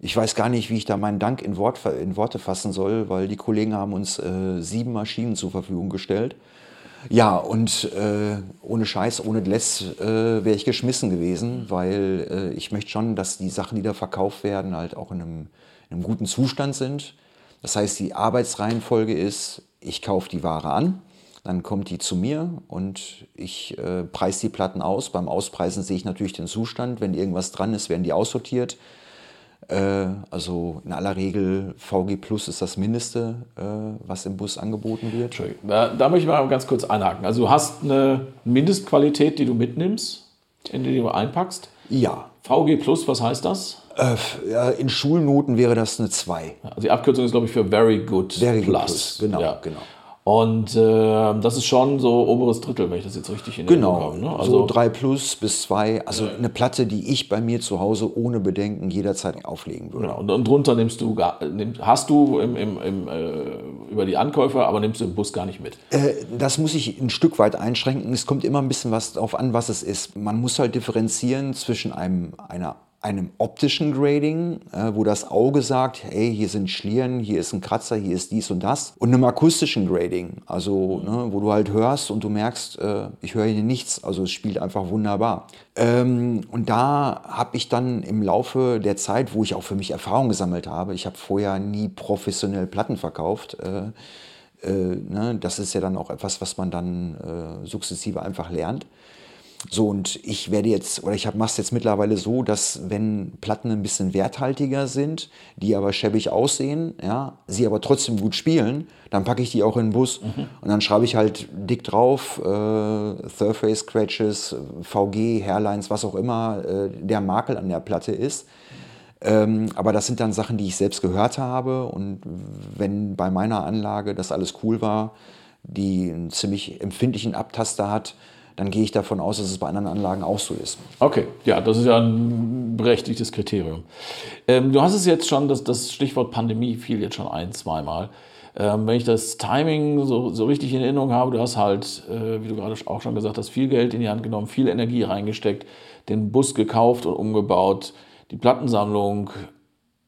Ich weiß gar nicht, wie ich da meinen Dank in, Wort, in Worte fassen soll, weil die Kollegen haben uns sieben Maschinen zur Verfügung gestellt. Ja, und äh, ohne Scheiß, ohne Less äh, wäre ich geschmissen gewesen, weil äh, ich möchte schon, dass die Sachen, die da verkauft werden, halt auch in einem, in einem guten Zustand sind. Das heißt, die Arbeitsreihenfolge ist, ich kaufe die Ware an, dann kommt die zu mir und ich äh, preise die Platten aus. Beim Auspreisen sehe ich natürlich den Zustand. Wenn irgendwas dran ist, werden die aussortiert. Äh, also in aller Regel VG Plus ist das Mindeste, äh, was im Bus angeboten wird.
Da, da möchte ich mal ganz kurz einhaken. Also du hast eine Mindestqualität, die du mitnimmst, in die du einpackst.
Ja.
VG Plus, was heißt das?
Äh, in Schulnoten wäre das eine 2.
Also die Abkürzung ist, glaube ich, für Very Good
Very Plus. Good Plus. Genau, ja. genau.
Und äh, das ist schon so oberes Drittel, wenn ich das jetzt richtig in
Genau, habe, ne? also so 3 plus bis 2. Also ja. eine Platte, die ich bei mir zu Hause ohne Bedenken jederzeit auflegen würde.
Genau. Und, und drunter nimmst du, hast du im, im, im, äh, über die Ankäufer, aber nimmst du im Bus gar nicht mit?
Äh, das muss ich ein Stück weit einschränken. Es kommt immer ein bisschen was darauf an, was es ist. Man muss halt differenzieren zwischen einem, einer einem optischen Grading, äh, wo das Auge sagt, hey, hier sind Schlieren, hier ist ein Kratzer, hier ist dies und das. Und einem akustischen Grading, also ne, wo du halt hörst und du merkst, äh, ich höre hier nichts, also es spielt einfach wunderbar. Ähm, und da habe ich dann im Laufe der Zeit, wo ich auch für mich Erfahrung gesammelt habe, ich habe vorher nie professionell Platten verkauft, äh, äh, ne, das ist ja dann auch etwas, was man dann äh, sukzessive einfach lernt So, und ich werde jetzt, oder ich mache es jetzt mittlerweile so, dass wenn Platten ein bisschen werthaltiger sind, die aber schäbig aussehen, ja, sie aber trotzdem gut spielen, dann packe ich die auch in den Bus mhm. und dann schreibe ich halt dick drauf, äh, Surface Scratches, VG, Hairlines, was auch immer äh, der Makel an der Platte ist. Ähm, aber das sind dann Sachen, die ich selbst gehört habe und wenn bei meiner Anlage das alles cool war, die einen ziemlich empfindlichen Abtaster hat, dann gehe ich davon aus, dass es bei anderen Anlagen auch so ist.
Okay, ja, das ist ja ein berechtigtes Kriterium. Ähm, du hast es jetzt schon, das, das Stichwort Pandemie fiel jetzt schon ein, zweimal. Ähm, wenn ich das Timing so, so richtig in Erinnerung habe, du hast halt, äh, wie du gerade auch schon gesagt hast, viel Geld in die Hand genommen, viel Energie reingesteckt, den Bus gekauft und umgebaut, die Plattensammlung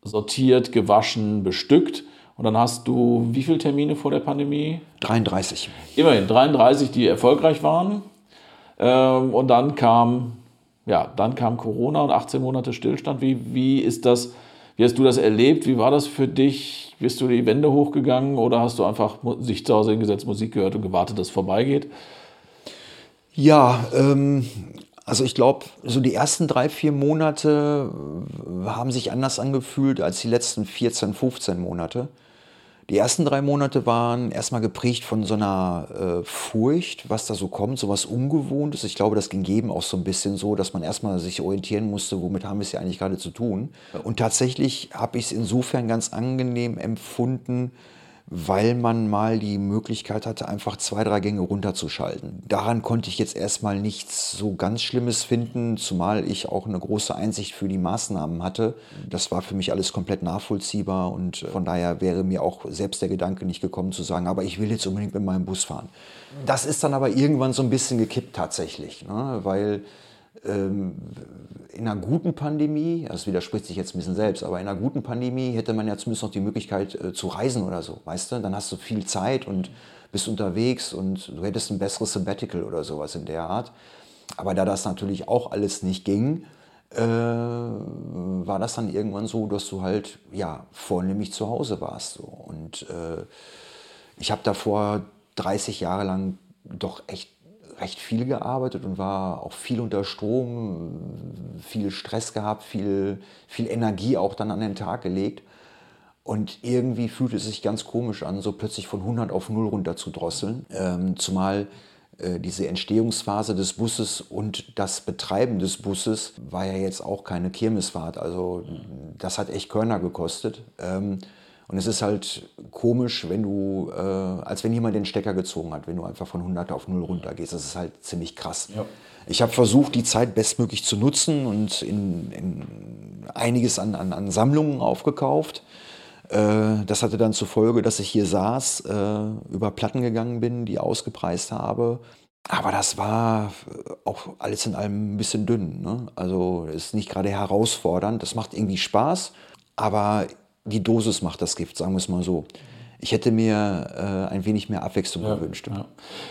sortiert, gewaschen, bestückt. Und dann hast du wie viele Termine vor der Pandemie?
33.
Immerhin 33, die erfolgreich waren. Ähm, und dann kam, ja, dann kam Corona und 18 Monate Stillstand. Wie, wie ist das, wie hast du das erlebt? Wie war das für dich? Bist du die Wände hochgegangen oder hast du einfach sich zu Hause hingesetzt, Musik gehört und gewartet, dass es vorbeigeht?
Ja, ähm, also ich glaube, so die ersten drei, vier Monate haben sich anders angefühlt als die letzten 14, 15 Monate. Die ersten drei Monate waren erstmal geprägt von so einer äh, Furcht, was da so kommt, so was Ungewohntes. Ich glaube, das ging jedem auch so ein bisschen so, dass man erstmal sich orientieren musste, womit haben wir es ja eigentlich gerade zu tun. Und tatsächlich habe ich es insofern ganz angenehm empfunden, weil man mal die Möglichkeit hatte, einfach zwei, drei Gänge runterzuschalten. Daran konnte ich jetzt erstmal nichts so ganz Schlimmes finden, zumal ich auch eine große Einsicht für die Maßnahmen hatte. Das war für mich alles komplett nachvollziehbar und von daher wäre mir auch selbst der Gedanke nicht gekommen zu sagen, aber ich will jetzt unbedingt mit meinem Bus fahren. Das ist dann aber irgendwann so ein bisschen gekippt tatsächlich, ne? weil in einer guten Pandemie, das widerspricht sich jetzt ein bisschen selbst, aber in einer guten Pandemie hätte man ja zumindest noch die Möglichkeit äh, zu reisen oder so, weißt du? Dann hast du viel Zeit und bist unterwegs und du hättest ein besseres Sabbatical oder sowas in der Art. Aber da das natürlich auch alles nicht ging, äh, war das dann irgendwann so, dass du halt ja vornehmlich zu Hause warst. So. Und äh, ich habe davor 30 Jahre lang doch echt recht viel gearbeitet und war auch viel unter Strom, viel Stress gehabt, viel, viel Energie auch dann an den Tag gelegt. Und irgendwie fühlte es sich ganz komisch an, so plötzlich von 100 auf 0 runter zu drosseln. Ähm, zumal äh, diese Entstehungsphase des Busses und das Betreiben des Busses war ja jetzt auch keine Kirmesfahrt. Also das hat echt Körner gekostet. Ähm, und es ist halt komisch, wenn du, äh, als wenn jemand den Stecker gezogen hat, wenn du einfach von 100 auf 0 runtergehst. Das ist halt ziemlich krass. Ja. Ich habe versucht, die Zeit bestmöglich zu nutzen und in, in einiges an, an, an, Sammlungen aufgekauft. Äh, das hatte dann zur Folge, dass ich hier saß, äh, über Platten gegangen bin, die ausgepreist habe. Aber das war auch alles in allem ein bisschen dünn. Ne? Also ist nicht gerade herausfordernd. Das macht irgendwie Spaß. Aber die Dosis macht das Gift, sagen wir es mal so. Ich hätte mir äh, ein wenig mehr Abwechslung ja, gewünscht. Ja.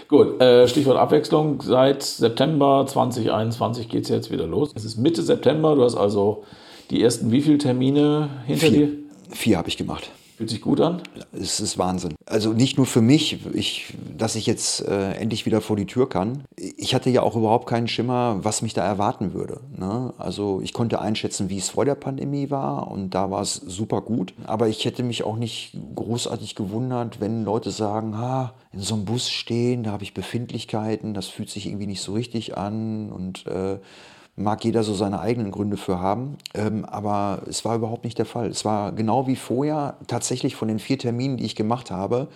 Gut, äh, Stichwort Abwechslung. Seit September 2021 geht es jetzt wieder los. Es ist Mitte September, du hast also die ersten wie viele Termine hinter
Vier.
dir?
Vier habe ich gemacht.
Fühlt sich gut an?
Es ist Wahnsinn. Also nicht nur für mich, ich, dass ich jetzt äh, endlich wieder vor die Tür kann. Ich hatte ja auch überhaupt keinen Schimmer, was mich da erwarten würde. Ne? Also ich konnte einschätzen, wie es vor der Pandemie war und da war es super gut. Aber ich hätte mich auch nicht großartig gewundert, wenn Leute sagen, ha, in so einem Bus stehen, da habe ich Befindlichkeiten, das fühlt sich irgendwie nicht so richtig an und äh, mag jeder so seine eigenen Gründe für haben, ähm, aber es war überhaupt nicht der Fall. Es war genau wie vorher, tatsächlich von den vier Terminen, die ich gemacht habe,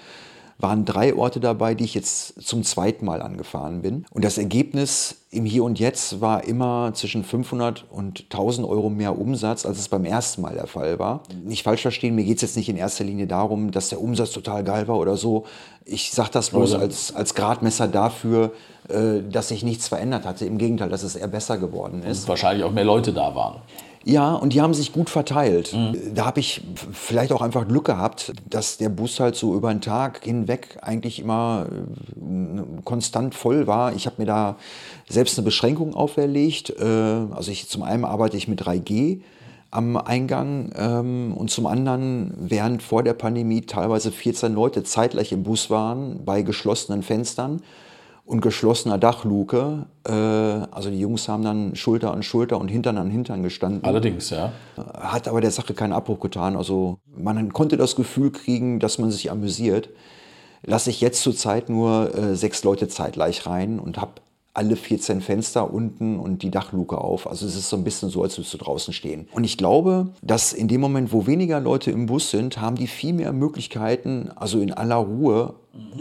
waren drei Orte dabei, die ich jetzt zum zweiten Mal angefahren bin. Und das Ergebnis im Hier und Jetzt war immer zwischen 500 und 1000 Euro mehr Umsatz, als es beim ersten Mal der Fall war. Nicht falsch verstehen, mir geht es jetzt nicht in erster Linie darum, dass der Umsatz total geil war oder so. Ich sage das bloß als, als Gradmesser dafür, dass sich nichts verändert hatte. Im Gegenteil, dass es eher besser geworden ist.
Und wahrscheinlich auch mehr Leute da waren.
Ja, und die haben sich gut verteilt. Mhm. Da habe ich vielleicht auch einfach Glück gehabt, dass der Bus halt so über den Tag hinweg eigentlich immer äh, konstant voll war. Ich habe mir da selbst eine Beschränkung auferlegt. Äh, also ich, zum einen arbeite ich mit 3G am Eingang ähm, und zum anderen, während vor der Pandemie teilweise 14 Leute zeitgleich im Bus waren, bei geschlossenen Fenstern, und geschlossener Dachluke. Äh, also die Jungs haben dann Schulter an Schulter und Hintern an Hintern gestanden.
Allerdings, ja.
Hat aber der Sache keinen Abbruch getan. Also man konnte das Gefühl kriegen, dass man sich amüsiert. Lasse ich jetzt zurzeit nur äh, sechs Leute zeitgleich rein und habe alle 14 Fenster unten und die Dachluke auf. Also es ist so ein bisschen so, als würdest du draußen stehen. Und ich glaube, dass in dem Moment, wo weniger Leute im Bus sind, haben die viel mehr Möglichkeiten, also in aller Ruhe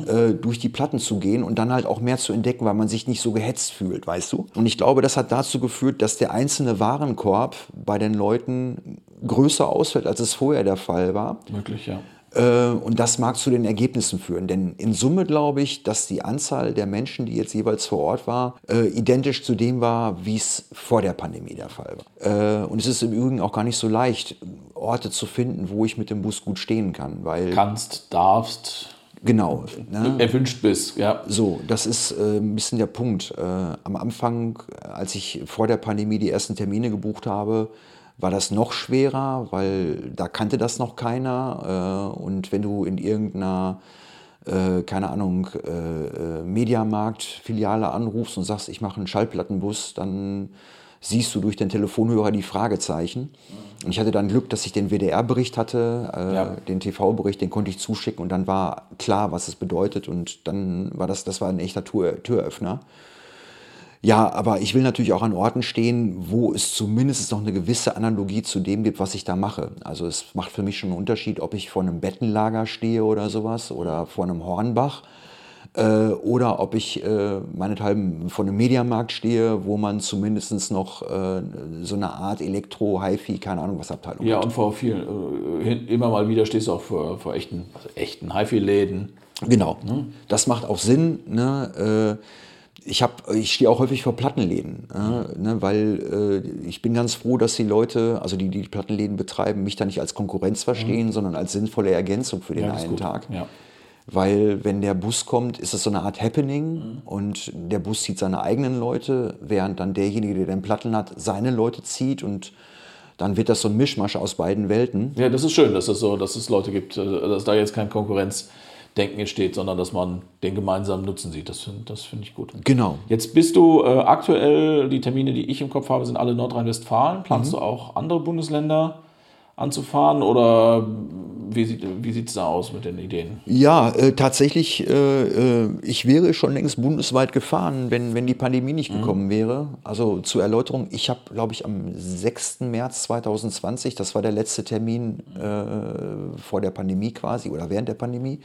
äh, durch die Platten zu gehen und dann halt auch mehr zu entdecken, weil man sich nicht so gehetzt fühlt, weißt du? Und ich glaube, das hat dazu geführt, dass der einzelne Warenkorb bei den Leuten größer ausfällt, als es vorher der Fall war.
Möglich, ja.
Äh, und das mag zu den Ergebnissen führen. Denn in Summe glaube ich, dass die Anzahl der Menschen, die jetzt jeweils vor Ort war, äh, identisch zu dem war, wie es vor der Pandemie der Fall war. Äh, und es ist im Übrigen auch gar nicht so leicht, Orte zu finden, wo ich mit dem Bus gut stehen kann. Weil
Kannst, darfst.
Genau.
Ne? Erwünscht bist, ja.
So, das ist äh, ein bisschen der Punkt. Äh, am Anfang, als ich vor der Pandemie die ersten Termine gebucht habe, war das noch schwerer, weil da kannte das noch keiner. Äh, und wenn du in irgendeiner, äh, keine Ahnung, äh, Mediamarkt-Filiale anrufst und sagst, ich mache einen Schallplattenbus, dann siehst du durch den Telefonhörer die Fragezeichen. Und ich hatte dann Glück, dass ich den WDR-Bericht hatte, äh, ja. den TV-Bericht, den konnte ich zuschicken und dann war klar, was es bedeutet und dann war das, das war ein echter Tür, Türöffner. Ja, aber ich will natürlich auch an Orten stehen, wo es zumindest noch eine gewisse Analogie zu dem gibt, was ich da mache. Also es macht für mich schon einen Unterschied, ob ich vor einem Bettenlager stehe oder sowas oder vor einem Hornbach äh, oder ob ich äh, meinethalben vor einem Mediamarkt stehe, wo man zumindest noch äh, so eine Art Elektro, Hi-Fi, keine Ahnung was Abteilung
ja, hat. Ja, und vor vielen, äh, immer mal wieder stehst du auch vor, vor echten, also echten Hi-Fi-Läden.
Genau, ne? das macht auch Sinn. Ne? Ich habe, ich stehe auch häufig vor Plattenläden, äh, ne, weil äh, ich bin ganz froh, dass die Leute, also die, die Plattenläden betreiben, mich da nicht als Konkurrenz verstehen, mhm. sondern als sinnvolle Ergänzung für den ja, einen Tag. Ja. Weil wenn der Bus kommt, ist es so eine Art Happening mhm. und der Bus zieht seine eigenen Leute, während dann derjenige, der den Platten hat, seine Leute zieht und dann wird das so ein Mischmasch aus beiden Welten.
Ja, das ist schön, dass es so, dass es Leute gibt, äh, dass da jetzt keine Konkurrenz Denken entsteht, sondern dass man den gemeinsamen Nutzen sieht. Das finde das find ich gut.
Genau.
Jetzt bist du äh, aktuell, die Termine, die ich im Kopf habe, sind alle Nordrhein-Westfalen. Planst mhm. du auch andere Bundesländer anzufahren oder wie sieht wie es da aus mit den Ideen?
Ja, äh, tatsächlich, äh, äh, ich wäre schon längst bundesweit gefahren, wenn, wenn die Pandemie nicht mhm. gekommen wäre. Also zur Erläuterung, ich habe, glaube ich, am 6. März 2020, das war der letzte Termin äh, vor der Pandemie quasi oder während der Pandemie,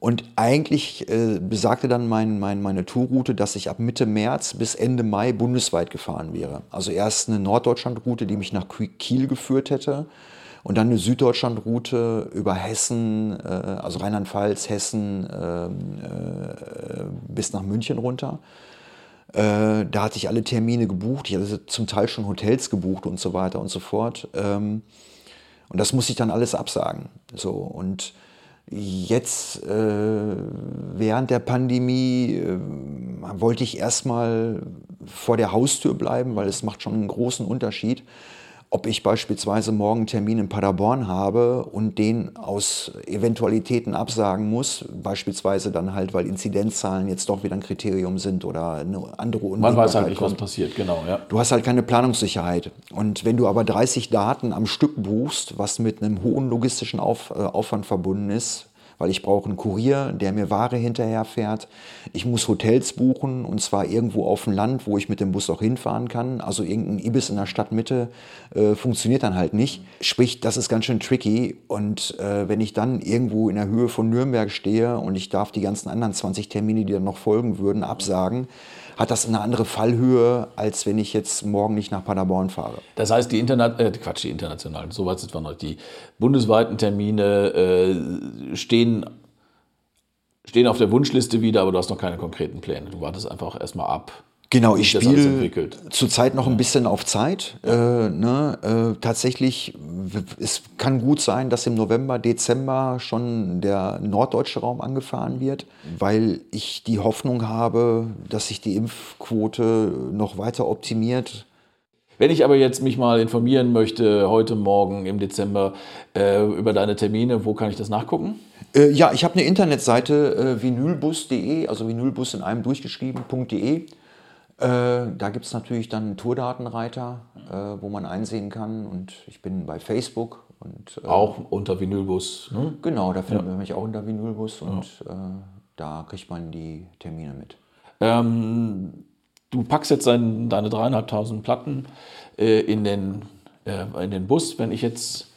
und eigentlich äh, besagte dann mein, mein, meine Tourroute, dass ich ab Mitte März bis Ende Mai bundesweit gefahren wäre. Also erst eine Norddeutschland-Route, die mich nach Kiel geführt hätte. Und dann eine Süddeutschland-Route über Hessen, äh, also Rheinland-Pfalz, Hessen ähm, äh, bis nach München runter. Äh, da hatte ich alle Termine gebucht. Ich hatte zum Teil schon Hotels gebucht und so weiter und so fort. Ähm, und das musste ich dann alles absagen. So, und Jetzt, äh, während der Pandemie, äh, wollte ich erstmal vor der Haustür bleiben, weil es macht schon einen großen Unterschied, ob ich beispielsweise morgen einen Termin in Paderborn habe und den aus Eventualitäten absagen muss, beispielsweise dann halt, weil Inzidenzzahlen jetzt doch wieder ein Kriterium sind oder eine andere
Unwägbarkeit Man weiß halt nicht, kommt. was passiert, genau. Ja.
Du hast halt keine Planungssicherheit. Und wenn du aber 30 Daten am Stück buchst, was mit einem hohen logistischen Auf, äh, Aufwand verbunden ist, weil ich brauche einen Kurier, der mir Ware hinterherfährt. Ich muss Hotels buchen und zwar irgendwo auf dem Land, wo ich mit dem Bus auch hinfahren kann. Also irgendein Ibis in der Stadtmitte äh, funktioniert dann halt nicht. Sprich, das ist ganz schön tricky. Und äh, wenn ich dann irgendwo in der Höhe von Nürnberg stehe und ich darf die ganzen anderen 20 Termine, die dann noch folgen würden, absagen, hat das eine andere Fallhöhe, als wenn ich jetzt morgen nicht nach Paderborn fahre.
Das heißt, die Internet, äh, Quatsch, die internationalen, so weit sind wir noch. Die bundesweiten Termine äh, stehen, stehen auf der Wunschliste wieder, aber du hast noch keine konkreten Pläne. Du wartest einfach erstmal ab,
Genau, ich spiele zurzeit noch ein bisschen auf Zeit. Ja. Äh, ne, äh, tatsächlich, es kann gut sein, dass im November, Dezember schon der norddeutsche Raum angefahren wird, weil ich die Hoffnung habe, dass sich die Impfquote noch weiter optimiert.
Wenn ich aber jetzt mich mal informieren möchte, heute Morgen im Dezember, äh, über deine Termine, wo kann ich das nachgucken?
Äh, ja, ich habe eine Internetseite, äh, vinylbus.de, also vinylbus in einem durchgeschrieben.de. Äh, da gibt es natürlich dann einen Tourdatenreiter, äh, wo man einsehen kann. Und ich bin bei Facebook. Und,
äh, auch unter Vinylbus.
Ne? Genau, da findet ja. man mich auch unter Vinylbus und ja. Äh, da kriegt man die Termine mit.
Ähm, du packst jetzt dein, deine dreieinhalbtausend Platten in, den, in den Bus. Wenn ich jetzt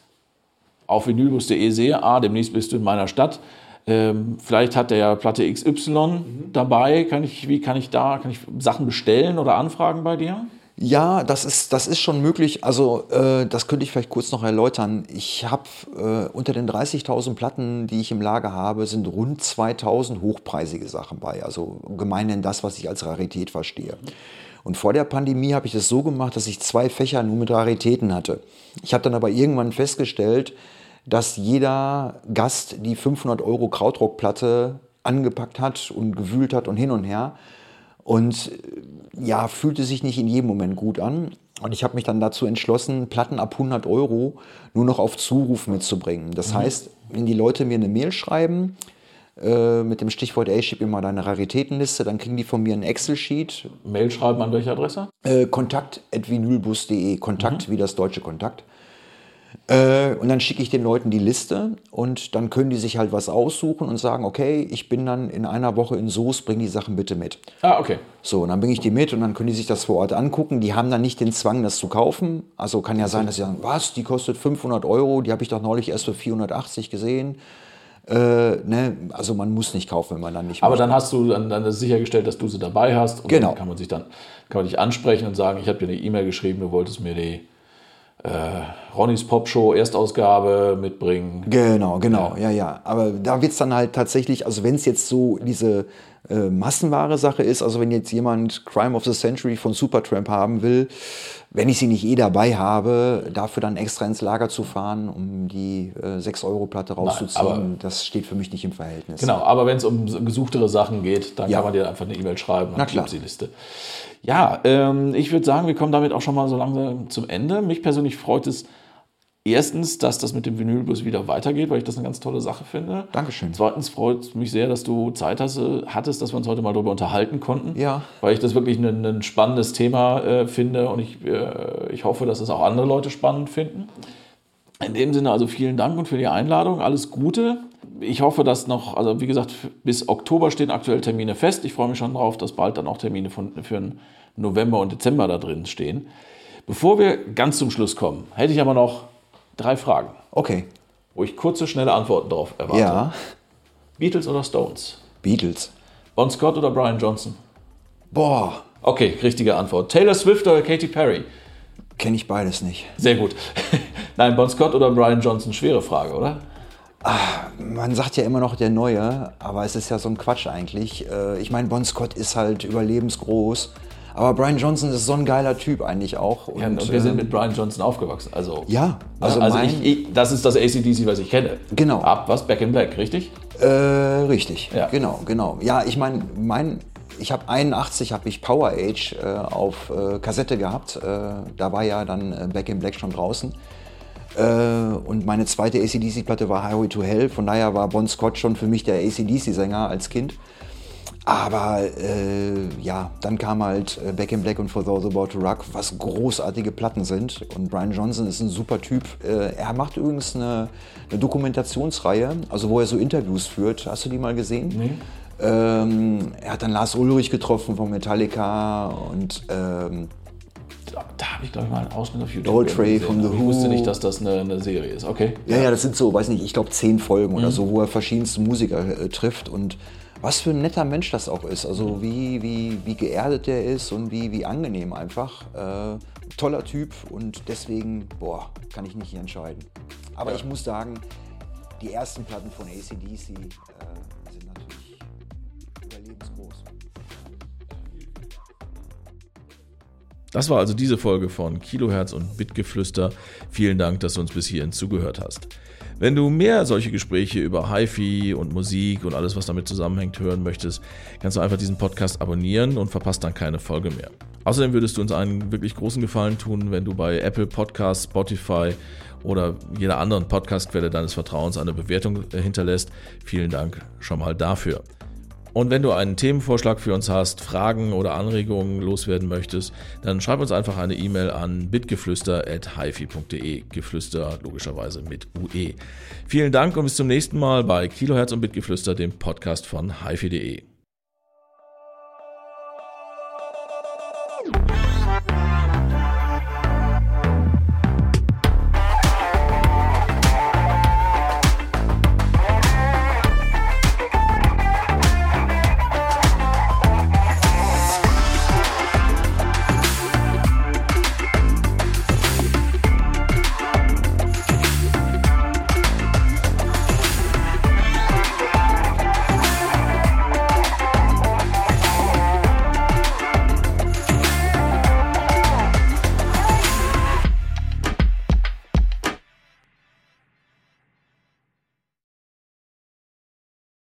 auf vinylbus.de sehe, ah, demnächst bist du in meiner Stadt. Ähm, vielleicht hat der ja Platte XY mhm. dabei. Kann ich, wie kann ich da, kann ich Sachen bestellen oder anfragen bei dir?
Ja, das ist, das ist schon möglich. Also äh, das könnte ich vielleicht kurz noch erläutern. Ich habe äh, unter den 30.000 Platten, die ich im Lager habe, sind rund 2.000 hochpreisige Sachen bei. Also gemeinhin das, was ich als Rarität verstehe. Und vor der Pandemie habe ich das so gemacht, dass ich zwei Fächer nur mit Raritäten hatte. Ich habe dann aber irgendwann festgestellt, dass jeder Gast die 500 Euro Krautrockplatte angepackt hat und gewühlt hat und hin und her. Und äh, ja, fühlte sich nicht in jedem Moment gut an. Und ich habe mich dann dazu entschlossen, Platten ab 100 Euro nur noch auf Zuruf mitzubringen. Das mhm. heißt, wenn die Leute mir eine Mail schreiben, äh, mit dem Stichwort, ey, schieb mir mal deine Raritätenliste, dann kriegen die von mir ein Excel-Sheet.
Mail schreiben an welche Adresse?
Äh, kontakt.vinylbus.de, Kontakt mhm. wie das deutsche Kontakt. Äh, und dann schicke ich den Leuten die Liste und dann können die sich halt was aussuchen und sagen, okay, ich bin dann in einer Woche in Soos, bring die Sachen bitte mit.
Ah, okay.
So, und dann bringe ich die mit und dann können die sich das vor Ort angucken. Die haben dann nicht den Zwang, das zu kaufen. Also kann ja sein, dass sie sagen, was, die kostet 500 Euro, die habe ich doch neulich erst für 480 gesehen. Äh, ne? Also man muss nicht kaufen, wenn man dann nicht
Aber möchte. dann hast du dann, dann sichergestellt, dass du sie dabei hast.
Und genau.
dann kann man sich dann kann man dich ansprechen und sagen, ich habe dir eine E-Mail geschrieben, du wolltest mir die äh, Ronnys Popshow Erstausgabe mitbringen.
Genau, genau, ja, ja. ja. Aber da wird es dann halt tatsächlich, also wenn es jetzt so diese äh, massenware Sache ist, also wenn jetzt jemand Crime of the Century von Supertramp haben will, wenn ich sie nicht eh dabei habe, dafür dann extra ins Lager zu fahren, um die äh, 6-Euro-Platte rauszuziehen, Nein, das steht für mich nicht im Verhältnis.
Genau, aber wenn es um gesuchtere Sachen geht, dann ja. kann man dir einfach eine E-Mail schreiben
Na klar.
die Liste. Ja, ähm, ich würde sagen, wir kommen damit auch schon mal so langsam zum Ende. Mich persönlich freut es erstens, dass das mit dem Vinylbus wieder weitergeht, weil ich das eine ganz tolle Sache finde.
Dankeschön.
Zweitens freut es mich sehr, dass du Zeit hast, hattest, dass wir uns heute mal darüber unterhalten konnten.
Ja.
Weil ich das wirklich ein, ein spannendes Thema äh, finde und ich, äh, ich hoffe, dass es auch andere Leute spannend finden. In dem Sinne also vielen Dank und für die Einladung. Alles Gute. Ich hoffe, dass noch, also wie gesagt, bis Oktober stehen aktuell Termine fest. Ich freue mich schon darauf, dass bald dann auch Termine von, für November und Dezember da drin stehen. Bevor wir ganz zum Schluss kommen, hätte ich aber noch drei Fragen.
Okay.
Wo ich kurze, schnelle Antworten darauf erwarte.
Ja.
Beatles oder Stones?
Beatles.
Bon Scott oder Brian Johnson?
Boah.
Okay, richtige Antwort. Taylor Swift oder Katy Perry?
Kenne ich beides nicht.
Sehr gut. Nein, Bon Scott oder Brian Johnson? Schwere Frage, oder?
Ach, man sagt ja immer noch der Neue, aber es ist ja so ein Quatsch eigentlich. Äh, ich meine, Bon Scott ist halt überlebensgroß. Aber Brian Johnson ist so ein geiler Typ eigentlich auch.
Und, ja, und wir sind mit Brian Johnson aufgewachsen. Also,
ja,
also, also ich, ich, das ist das ACDC, was ich kenne.
Genau.
Ab was? Back in Black, richtig?
Äh, richtig, ja. genau, genau. Ja, ich meine, mein, ich habe 81 habe ich Power Age äh, auf äh, Kassette gehabt. Äh, da war ja dann äh, Back in Black schon draußen. Äh, und meine zweite ACDC-Platte war Highway to Hell. Von daher war Bon Scott schon für mich der ACDC-Sänger als Kind. Aber äh, ja, dann kam halt äh, Back in Black und For Those About to Rock, was großartige Platten sind. Und Brian Johnson ist ein super Typ. Äh, er macht übrigens eine, eine, Dokumentationsreihe, also wo er so Interviews führt. Hast du die mal gesehen?
Nee.
Ähm, er hat dann Lars Ulrich getroffen von Metallica und ähm,
da, da habe ich glaube ich mal einen Ausschnitt auf YouTube.
Doltray von The Who.
Ich wusste nicht, dass das eine, eine, Serie ist. Okay.
Ja, ja, das sind so, weiß nicht, ich glaube zehn Folgen mhm. oder so, wo er verschiedenste Musiker äh, trifft und was für ein netter Mensch das auch ist. Also wie, wie, wie geerdet der ist und wie, wie angenehm einfach. Äh, toller Typ und deswegen, boah, kann ich nicht entscheiden. Aber ja. ich muss sagen, die ersten Platten von ACDC äh,
Das war also diese Folge von Kilohertz und Bitgeflüster. Vielen Dank, dass du uns bis hierhin zugehört hast. Wenn du mehr solche Gespräche über HiFi und Musik und alles, was damit zusammenhängt, hören möchtest, kannst du einfach diesen Podcast abonnieren und verpasst dann keine Folge mehr. Außerdem würdest du uns einen wirklich großen Gefallen tun, wenn du bei Apple Podcasts, Spotify oder jeder anderen Podcastquelle deines Vertrauens eine Bewertung äh, hinterlässt. Vielen Dank schon mal dafür. Und wenn du einen Themenvorschlag für uns hast, Fragen oder Anregungen loswerden möchtest, dann schreib uns einfach eine E-Mail an bitgeflüster.hifi.de. Geflüster logischerweise mit UE. Vielen Dank und bis zum nächsten Mal bei Kilohertz und Bitgeflüster, dem Podcast von hifi.de.